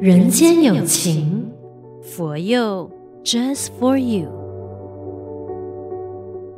人间有情，佛佑 Just for you。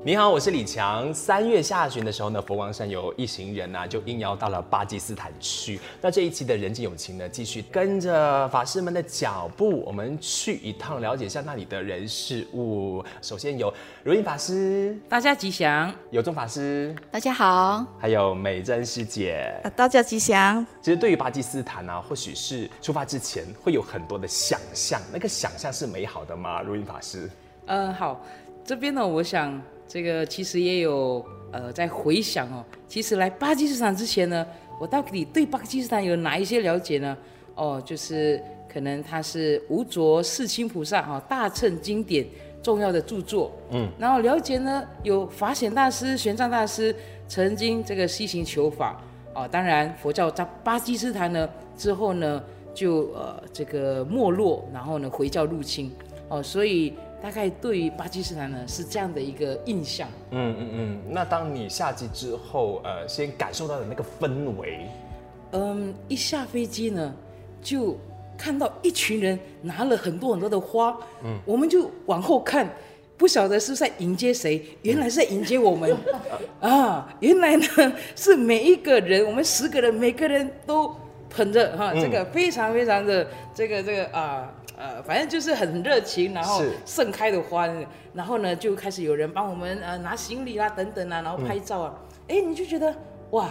你好，我是李强。三月下旬的时候呢，佛光山有一行人啊，就应邀到了巴基斯坦去。那这一期的人间友情呢，继续跟着法师们的脚步，我们去一趟，了解一下那里的人事物。首先有如音法师，大家吉祥；有宗法师，大家好；还有美珍师姐，大家吉祥。其实对于巴基斯坦呢、啊，或许是出发之前会有很多的想象，那个想象是美好的吗？如音法师，嗯，好，这边呢，我想。这个其实也有呃在回想哦，其实来巴基斯坦之前呢，我到底对巴基斯坦有哪一些了解呢？哦，就是可能他是无着世亲菩萨哈、哦、大乘经典重要的著作，嗯，然后了解呢有法显大师、玄奘大师曾经这个西行求法哦，当然佛教在巴基斯坦呢之后呢就呃这个没落，然后呢回教入侵哦，所以。大概对于巴基斯坦呢是这样的一个印象。嗯嗯嗯。那当你下机之后，呃，先感受到的那个氛围，嗯，一下飞机呢，就看到一群人拿了很多很多的花，嗯，我们就往后看，不晓得是在迎接谁，原来是在迎接我们，啊，原来呢是每一个人，我们十个人，每个人都捧着哈，这个非常非常的这个这个啊。呃，反正就是很热情，然后盛开的花，然后呢就开始有人帮我们呃拿行李啦等等啊，然后拍照啊，哎、嗯，你就觉得哇，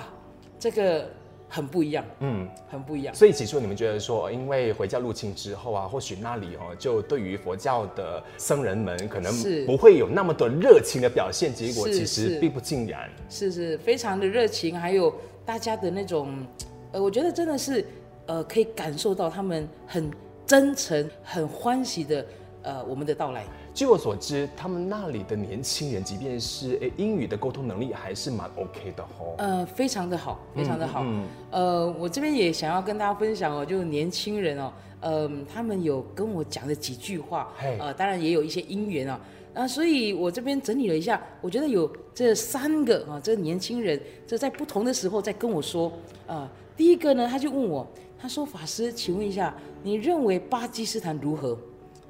这个很不一样，嗯，很不一样。所以起初你们觉得说，因为回教入侵之后啊，或许那里哦，就对于佛教的僧人们可能不会有那么多热情的表现，结果其实并不尽然，是是，是非常的热情，还有大家的那种，呃，我觉得真的是呃可以感受到他们很。真诚、很欢喜的，呃，我们的到来。据我所知，他们那里的年轻人，即便是诶英语的沟通能力，还是蛮 OK 的哦。呃，非常的好，非常的好。嗯嗯、呃，我这边也想要跟大家分享哦，就是年轻人哦，嗯、呃，他们有跟我讲了几句话，呃，当然也有一些因缘啊。那所以我这边整理了一下，我觉得有这三个啊，这年轻人，这在不同的时候在跟我说，啊、呃，第一个呢，他就问我。他说：“法师，请问一下，你认为巴基斯坦如何？”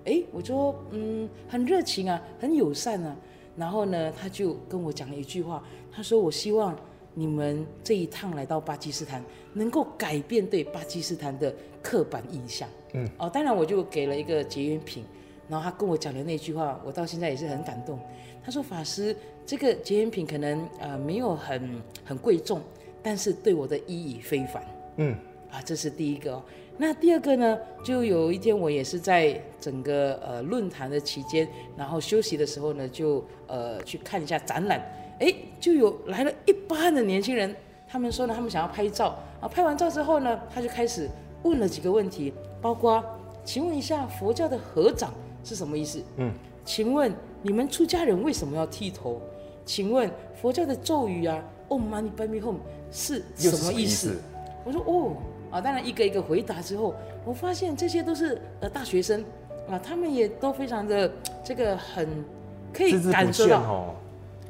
哎，我说：“嗯，很热情啊，很友善啊。”然后呢，他就跟我讲了一句话，他说：“我希望你们这一趟来到巴基斯坦，能够改变对巴基斯坦的刻板印象。”嗯，哦，当然我就给了一个结缘品。然后他跟我讲的那句话，我到现在也是很感动。他说：“法师，这个结缘品可能呃没有很很贵重，但是对我的意义非凡。”嗯。啊，这是第一个哦。那第二个呢？就有一天我也是在整个呃论坛的期间，然后休息的时候呢，就呃去看一下展览。哎，就有来了一班的年轻人，他们说呢，他们想要拍照。啊，拍完照之后呢，他就开始问了几个问题，包括，请问一下佛教的合掌是什么意思？嗯，请问你们出家人为什么要剃头？请问佛教的咒语啊，Om Mani Padme Hum 是什么意思？我说哦。啊，当然一个一个回答之后，我发现这些都是呃大学生啊，他们也都非常的这个很可以感受到，哦、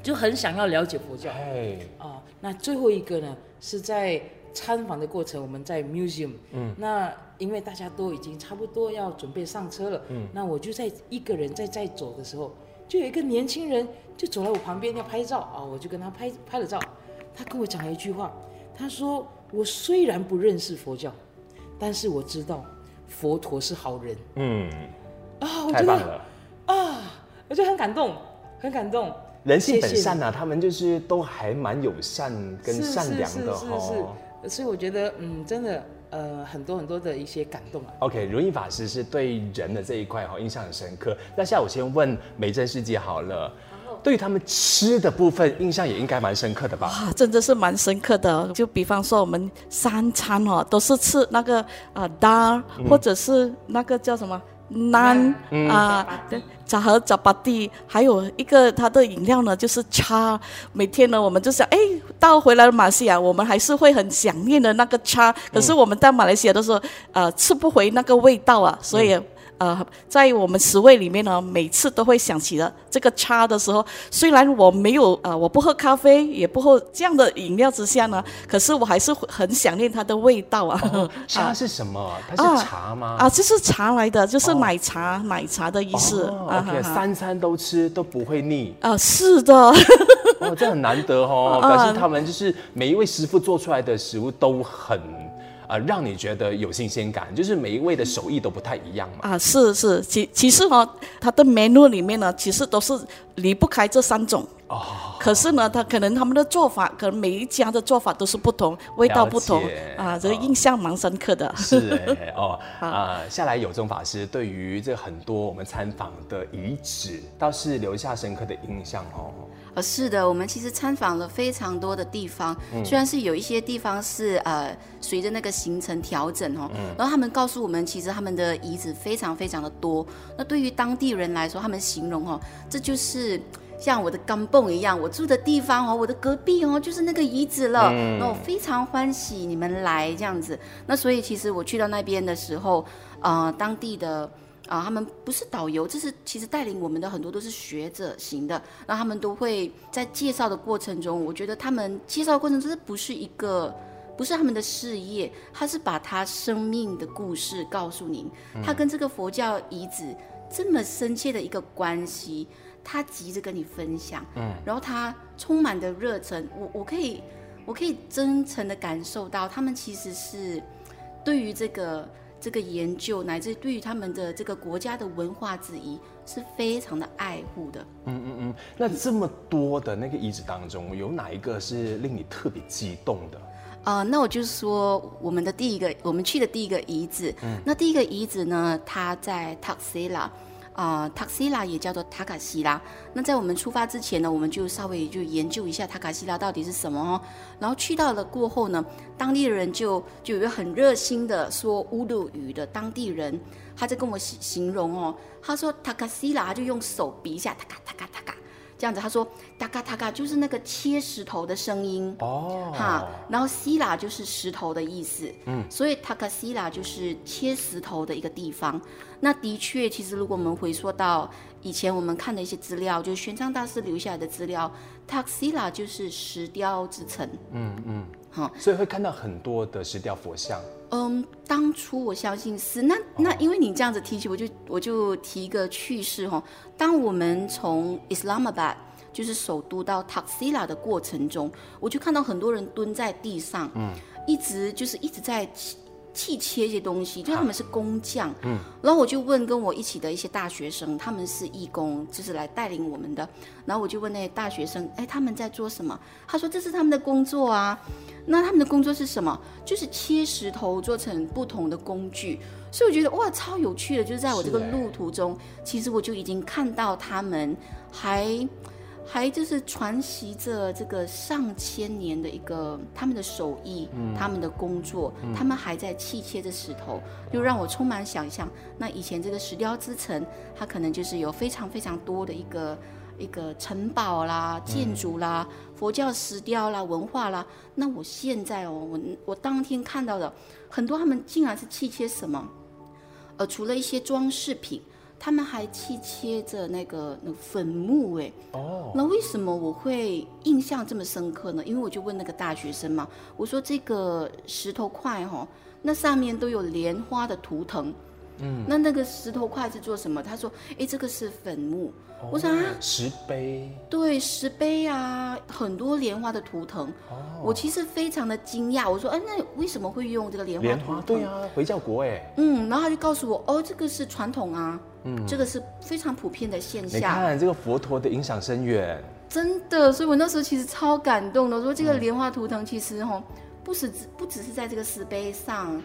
就很想要了解佛教。哎，啊，那最后一个呢，是在参访的过程，我们在 museum，嗯，那因为大家都已经差不多要准备上车了，嗯，那我就在一个人在在走的时候，就有一个年轻人就走来我旁边要拍照啊，我就跟他拍拍了照，他跟我讲了一句话，他说。我虽然不认识佛教，但是我知道佛陀是好人。嗯，啊，我觉得啊，我觉得很感动，很感动。人性本善呐、啊，他们就是都还蛮友善跟善良的哈。是是，是，是，所以我觉得，嗯，真的，呃，很多很多的一些感动啊。OK，如音法师是对人的这一块哈印象很深刻。那现在我先问美珍师姐好了。对于他们吃的部分，印象也应该蛮深刻的吧？哇，真的是蛮深刻的。就比方说，我们三餐哦，都是吃那个啊 dal，或者是那个叫什么 naan 啊，对，杂和杂巴蒂，还有一个它的饮料呢，就是茶。每天呢，我们就想，哎，到回来马来西亚，我们还是会很想念的那个茶。可是我们在马来西亚的时候，呃，吃不回那个味道啊，所以。呃，在我们十位里面呢，每次都会想起了这个茶的时候，虽然我没有呃，我不喝咖啡，也不喝这样的饮料之下呢，可是我还是很想念它的味道啊。哦、茶是什么？它是茶吗？啊，这是茶来的，就是奶茶，哦、奶茶的意思。哦、OK，三餐都吃都不会腻。啊，是的。哦，这很难得哦，表示他们就是每一位师傅做出来的食物都很。呃，让你觉得有新鲜感，就是每一位的手艺都不太一样嘛。啊，是是，其其实哈，它的 menu 里面呢，其实都是离不开这三种。哦。可是呢，他可能他们的做法，可能每一家的做法都是不同，味道不同。啊，这个印象蛮深刻的。是哎，哦，啊，下来有宗法师对于这很多我们参访的遗址，倒是留下深刻的印象哦。呃，是的，我们其实参访了非常多的地方，嗯、虽然是有一些地方是呃随着那个行程调整哦，嗯、然后他们告诉我们，其实他们的遗址非常非常的多。那对于当地人来说，他们形容哦，这就是像我的钢蹦一样，我住的地方哦，我的隔壁哦，就是那个遗址了。嗯、那我非常欢喜你们来这样子。那所以其实我去到那边的时候，呃，当地的。啊，他们不是导游，这是其实带领我们的很多都是学者型的，那他们都会在介绍的过程中，我觉得他们介绍的过程中，这不是一个，不是他们的事业，他是把他生命的故事告诉您，他跟这个佛教遗址这么深切的一个关系，他急着跟你分享，嗯，然后他充满的热忱，我我可以我可以真诚的感受到，他们其实是对于这个。这个研究乃至对于他们的这个国家的文化之一是非常的爱护的。嗯嗯嗯。那这么多的那个遗址当中，有哪一个是令你特别激动的？啊、呃，那我就说我们的第一个，我们去的第一个遗址。嗯。那第一个遗址呢，它在塔克西拉。啊，塔克西拉也叫做塔卡西拉。那在我们出发之前呢，我们就稍微就研究一下塔卡西拉到底是什么哦。然后去到了过后呢，当地的人就就有一个很热心的说乌鲁语的当地人，他在跟我形形容哦，他说塔卡西拉就用手比一下，塔卡塔卡塔卡。这样子，他说“塔卡塔卡”就是那个切石头的声音。哦，哈，然后“西拉”就是石头的意思，嗯，所以“塔卡西拉”就是切石头的一个地方。那的确，其实如果我们回溯到以前我们看的一些资料，就是玄奘大师留下来的资料，“塔克西拉”就是石雕之城，嗯嗯，好、嗯，所以会看到很多的石雕佛像。嗯，当初我相信是那那，因为你这样子提起，我就我就提一个趣事哈。当我们从 Islamabad 就是首都到 Taxila 的过程中，我就看到很多人蹲在地上，嗯，一直就是一直在。砌切一些东西，就他们是工匠，嗯，然后我就问跟我一起的一些大学生，他们是义工，就是来带领我们的，然后我就问那些大学生，哎，他们在做什么？他说这是他们的工作啊，那他们的工作是什么？就是切石头做成不同的工具，所以我觉得哇，超有趣的，就是在我这个路途中，其实我就已经看到他们还。还就是传习着这个上千年的一个他们的手艺，嗯、他们的工作，嗯、他们还在砌切着石头，就让我充满想象。那以前这个石雕之城，它可能就是有非常非常多的一个一个城堡啦、建筑啦、嗯、佛教石雕啦、文化啦。那我现在哦，我我当天看到的很多，他们竟然是砌切什么？呃，除了一些装饰品。他们还去切着那个那个坟墓哎，哦，那为什么我会印象这么深刻呢？因为我就问那个大学生嘛，我说这个石头块哈，那上面都有莲花的图腾。嗯，那那个石头块是做什么？他说：“哎，这个是坟墓。哦”我想啊，石碑。对，石碑啊，很多莲花的图腾。哦，我其实非常的惊讶。我说：“哎，那为什么会用这个莲花图腾？”莲花，对啊，回教国哎。嗯，然后他就告诉我：“哦，这个是传统啊，嗯，这个是非常普遍的现象。”你看这个佛陀的影响深远，真的。所以我那时候其实超感动的。我说这个莲花图腾其实哈，不是只不只是在这个石碑上，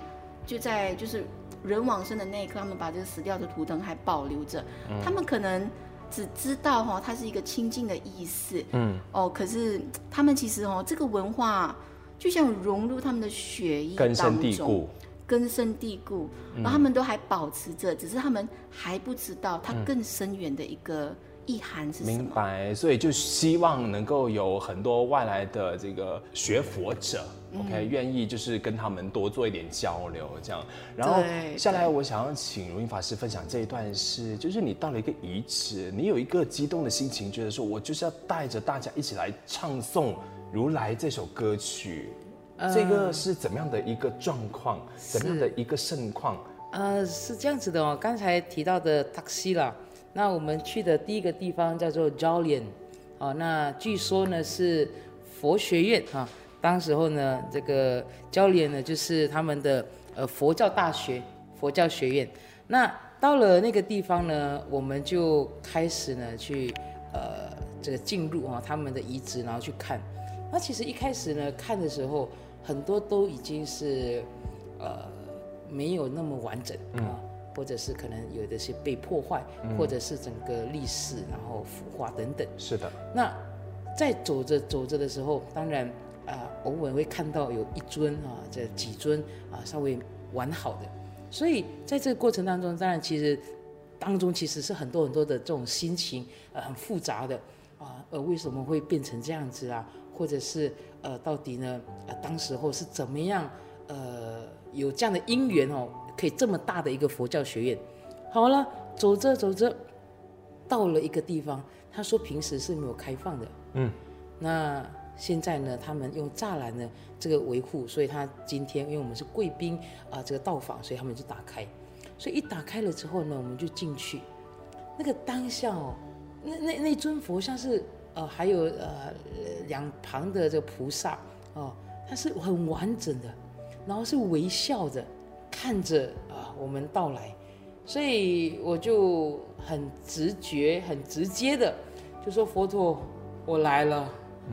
就在就是。人往生的那一刻，他们把这个死掉的图腾还保留着。嗯、他们可能只知道哈，它是一个清净的意思。嗯，哦，可是他们其实哦，这个文化就像融入他们的血液根深蒂固，根深蒂固。嗯、然后他们都还保持着，只是他们还不知道它更深远的一个、嗯、意涵是什么？明白，所以就希望能够有很多外来的这个学佛者。OK，愿意就是跟他们多做一点交流，这样。然后下来，我想要请如音法师分享这一段是，就是你到了一个遗址，你有一个激动的心情，觉得说我就是要带着大家一起来唱诵如来这首歌曲。呃、这个是怎么样的一个状况？怎么样的一个盛况？呃，是这样子的哦。刚才提到的塔西啦，那我们去的第一个地方叫做 Jaulian，哦，那据说呢是佛学院啊。当时候呢，这个教练呢，就是他们的呃佛教大学、佛教学院。那到了那个地方呢，我们就开始呢去呃这个进入啊他们的遗址，然后去看。那其实一开始呢看的时候，很多都已经是呃没有那么完整啊，或者是可能有的是被破坏，或者是整个历史然后腐化等等。是的。那在走着走着的时候，当然。啊，偶尔会看到有一尊啊，这几尊啊，稍微完好的，所以在这个过程当中，当然其实当中其实是很多很多的这种心情，呃，很复杂的啊，呃，为什么会变成这样子啊？或者是呃，到底呢，呃，当时候是怎么样，呃，有这样的因缘哦，可以这么大的一个佛教学院，好了，走着走着，到了一个地方，他说平时是没有开放的，嗯，那。现在呢，他们用栅栏呢这个维护，所以他今天因为我们是贵宾啊，这个到访，所以他们就打开。所以一打开了之后呢，我们就进去。那个当下哦，那那那尊佛像是呃，还有呃两旁的这个菩萨哦，它是很完整的，然后是微笑的看着啊我们到来，所以我就很直觉、很直接的就说佛陀，我来了。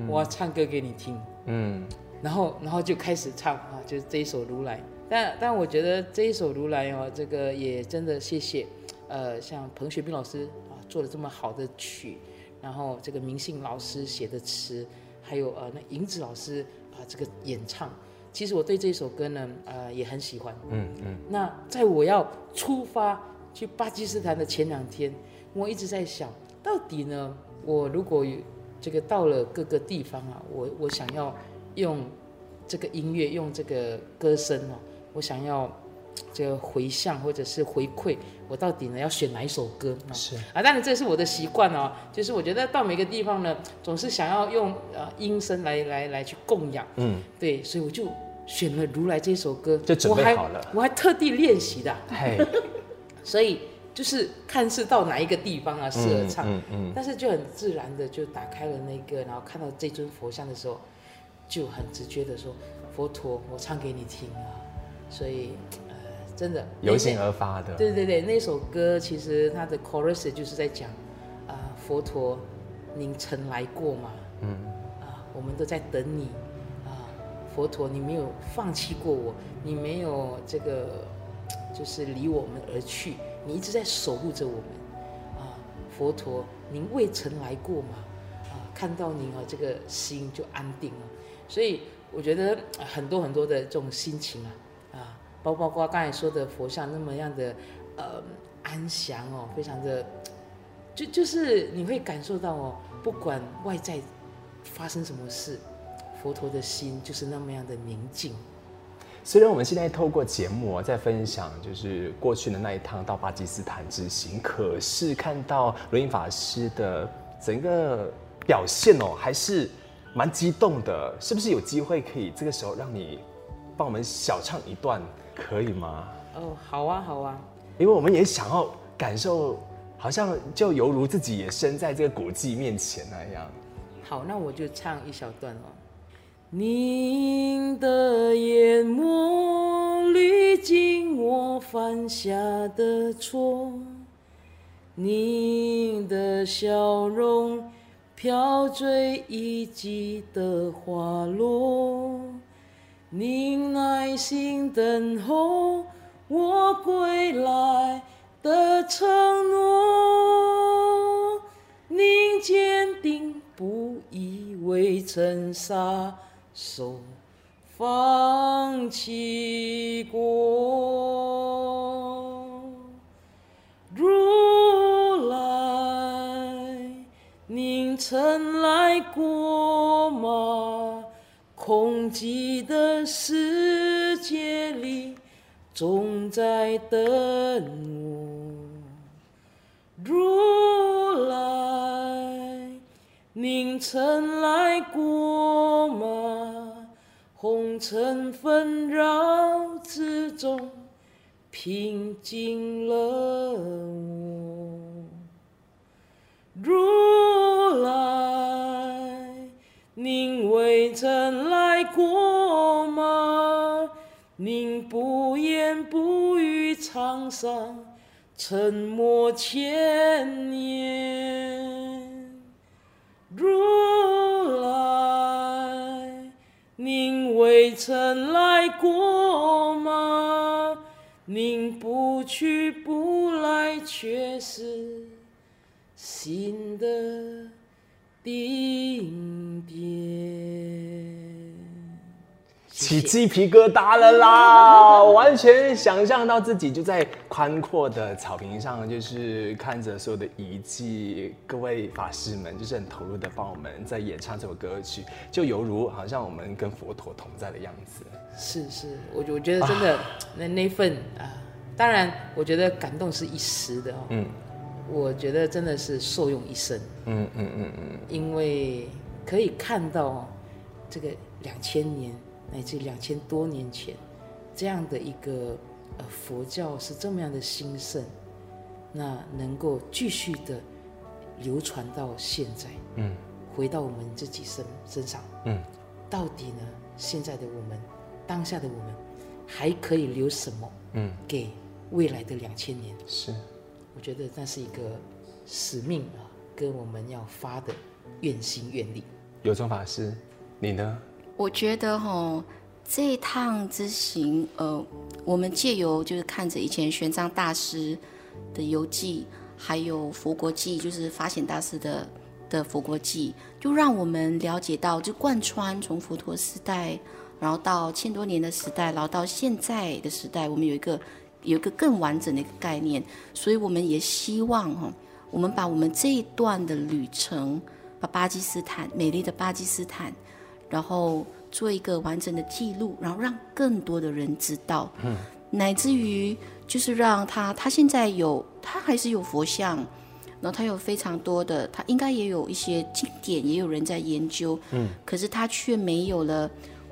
我要唱歌给你听，嗯，然后然后就开始唱啊，就是这一首《如来》。但但我觉得这一首《如来》哦，这个也真的谢谢，呃，像彭学斌老师啊做了这么好的曲，然后这个明信老师写的词，还有呃那银子老师啊这个演唱，其实我对这首歌呢，呃也很喜欢，嗯嗯。那在我要出发去巴基斯坦的前两天，我一直在想到底呢，我如果有。这个到了各个地方啊，我我想要用这个音乐，用这个歌声哦，我想要这个回向或者是回馈，我到底呢要选哪一首歌啊？是。啊，当然这是我的习惯哦，就是我觉得到每个地方呢，总是想要用呃音声来来来去供养，嗯，对，所以我就选了《如来》这首歌，就准备好了，我还，我还特地练习的，嘿，所以。就是看是到哪一个地方啊，适合唱，嗯嗯嗯、但是就很自然的就打开了那个，然后看到这尊佛像的时候，就很直觉的说：“佛陀，我唱给你听啊！”所以，呃，真的由心而发的。对对对，那首歌其实它的 chorus 就是在讲啊、呃，佛陀，您曾来过吗？嗯，啊，我们都在等你啊，佛陀，你没有放弃过我，你没有这个就是离我们而去。你一直在守护着我们，啊，佛陀，您未曾来过吗？啊，看到您啊，这个心就安定了。所以我觉得很多很多的这种心情啊，啊，包包括刚才说的佛像那么样的呃安详哦，非常的，就就是你会感受到哦，不管外在发生什么事，佛陀的心就是那么样的宁静。虽然我们现在透过节目啊在分享，就是过去的那一趟到巴基斯坦之行，可是看到如音法师的整个表现哦，还是蛮激动的。是不是有机会可以这个时候让你帮我们小唱一段，可以吗？哦，好啊，好啊，因为我们也想要感受，好像就犹如自己也身在这个古迹面前那样。好，那我就唱一小段哦。您的眼眸滤净我犯下的错，您的笑容飘坠一季的花落，您耐心等候我归来的承诺，您坚定不移未曾撒手放弃过，如来您曾来过吗？空寂的世界里，总在等我。如来，您曾来过吗？尘纷扰之中，平静了我。如来，您未曾来过吗？您不言不语，沧桑沉默千年。如未曾来过吗？您不去不来，却是。新的顶点，起鸡皮疙瘩了啦！完全想象到自己就在宽阔的草坪上，就是看着所有的遗迹，各位法师们就是很投入的帮我们在演唱这首歌曲，就犹如好像我们跟佛陀同在的样子。是是，我我觉得真的、啊、那那份啊，当然我觉得感动是一时的哦。嗯。我觉得真的是受用一生，嗯嗯嗯嗯，因为可以看到这个两千年乃至两千多年前这样的一个呃佛教是这么样的兴盛，那能够继续的流传到现在，嗯，回到我们自己身身上，嗯，到底呢现在的我们，当下的我们还可以留什么，嗯，给未来的两千年？是。我觉得那是一个使命啊，跟我们要发的愿心愿力。有宗法师，你呢？我觉得哈、哦，这一趟之行，呃，我们借由就是看着以前玄奘大师的游记，还有佛国记，就是法显大师的的佛国记，就让我们了解到，就贯穿从佛陀时代，然后到千多年的时代，然后到现在的时代，我们有一个。有一个更完整的一个概念，所以我们也希望哈，我们把我们这一段的旅程，把巴基斯坦美丽的巴基斯坦，然后做一个完整的记录，然后让更多的人知道，嗯，乃至于就是让他，他现在有，他还是有佛像，然后他有非常多的，他应该也有一些经典，也有人在研究，嗯，可是他却没有了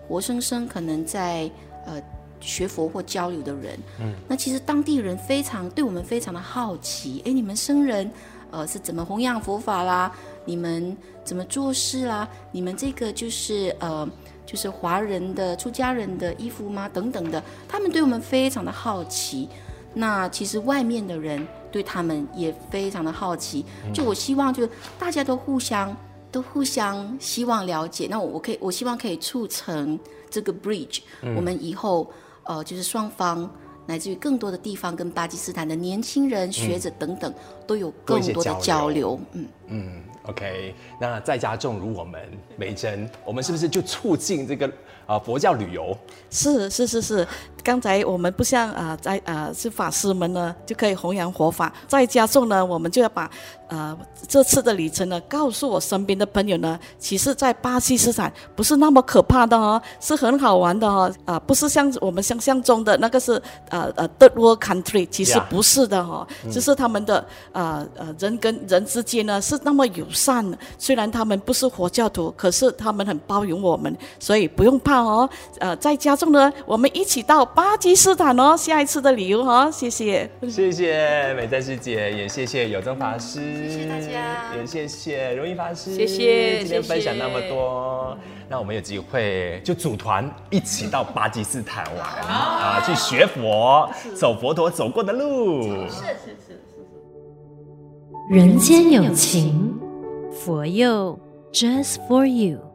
活生生可能在呃。学佛或交流的人，嗯，那其实当地人非常对我们非常的好奇，哎，你们僧人，呃，是怎么弘扬佛法啦？你们怎么做事啦？你们这个就是呃，就是华人的出家人的衣服吗？等等的，他们对我们非常的好奇。那其实外面的人对他们也非常的好奇。就我希望，就大家都互相都互相希望了解。那我我可以，我希望可以促成这个 bridge，嗯，我们以后。呃，就是双方乃至于更多的地方跟巴基斯坦的年轻人、嗯、学者等等都有更多的交流。嗯嗯，OK。那在家重如我们，美珍，我们是不是就促进这个啊、呃、佛教旅游？是是是是。刚才我们不像啊、呃，在啊、呃、是法师们呢就可以弘扬佛法，在家中呢，我们就要把啊、呃、这次的旅程呢告诉我身边的朋友呢，其实，在巴基斯坦不是那么可怕的哦，是很好玩的哦，啊、呃，不是像我们想象中的那个是呃呃 third world country，其实不是的哈、哦，yeah. 就是他们的啊呃，呃人跟人之间呢是那么友善，虽然他们不是佛教徒，可是他们很包容我们，所以不用怕哦，呃，在家中呢，我们一起到。巴基斯坦哦，下一次的旅游哈，谢谢，谢谢美赞师姐，也谢谢有增法师，谢谢大家，也谢谢如意法师，谢谢，今天分享那么多，那我们有机会就组团一起到巴基斯坦玩啊，去学佛，走佛陀走过的路，是是是是是，人间有情，佛佑，Just for you。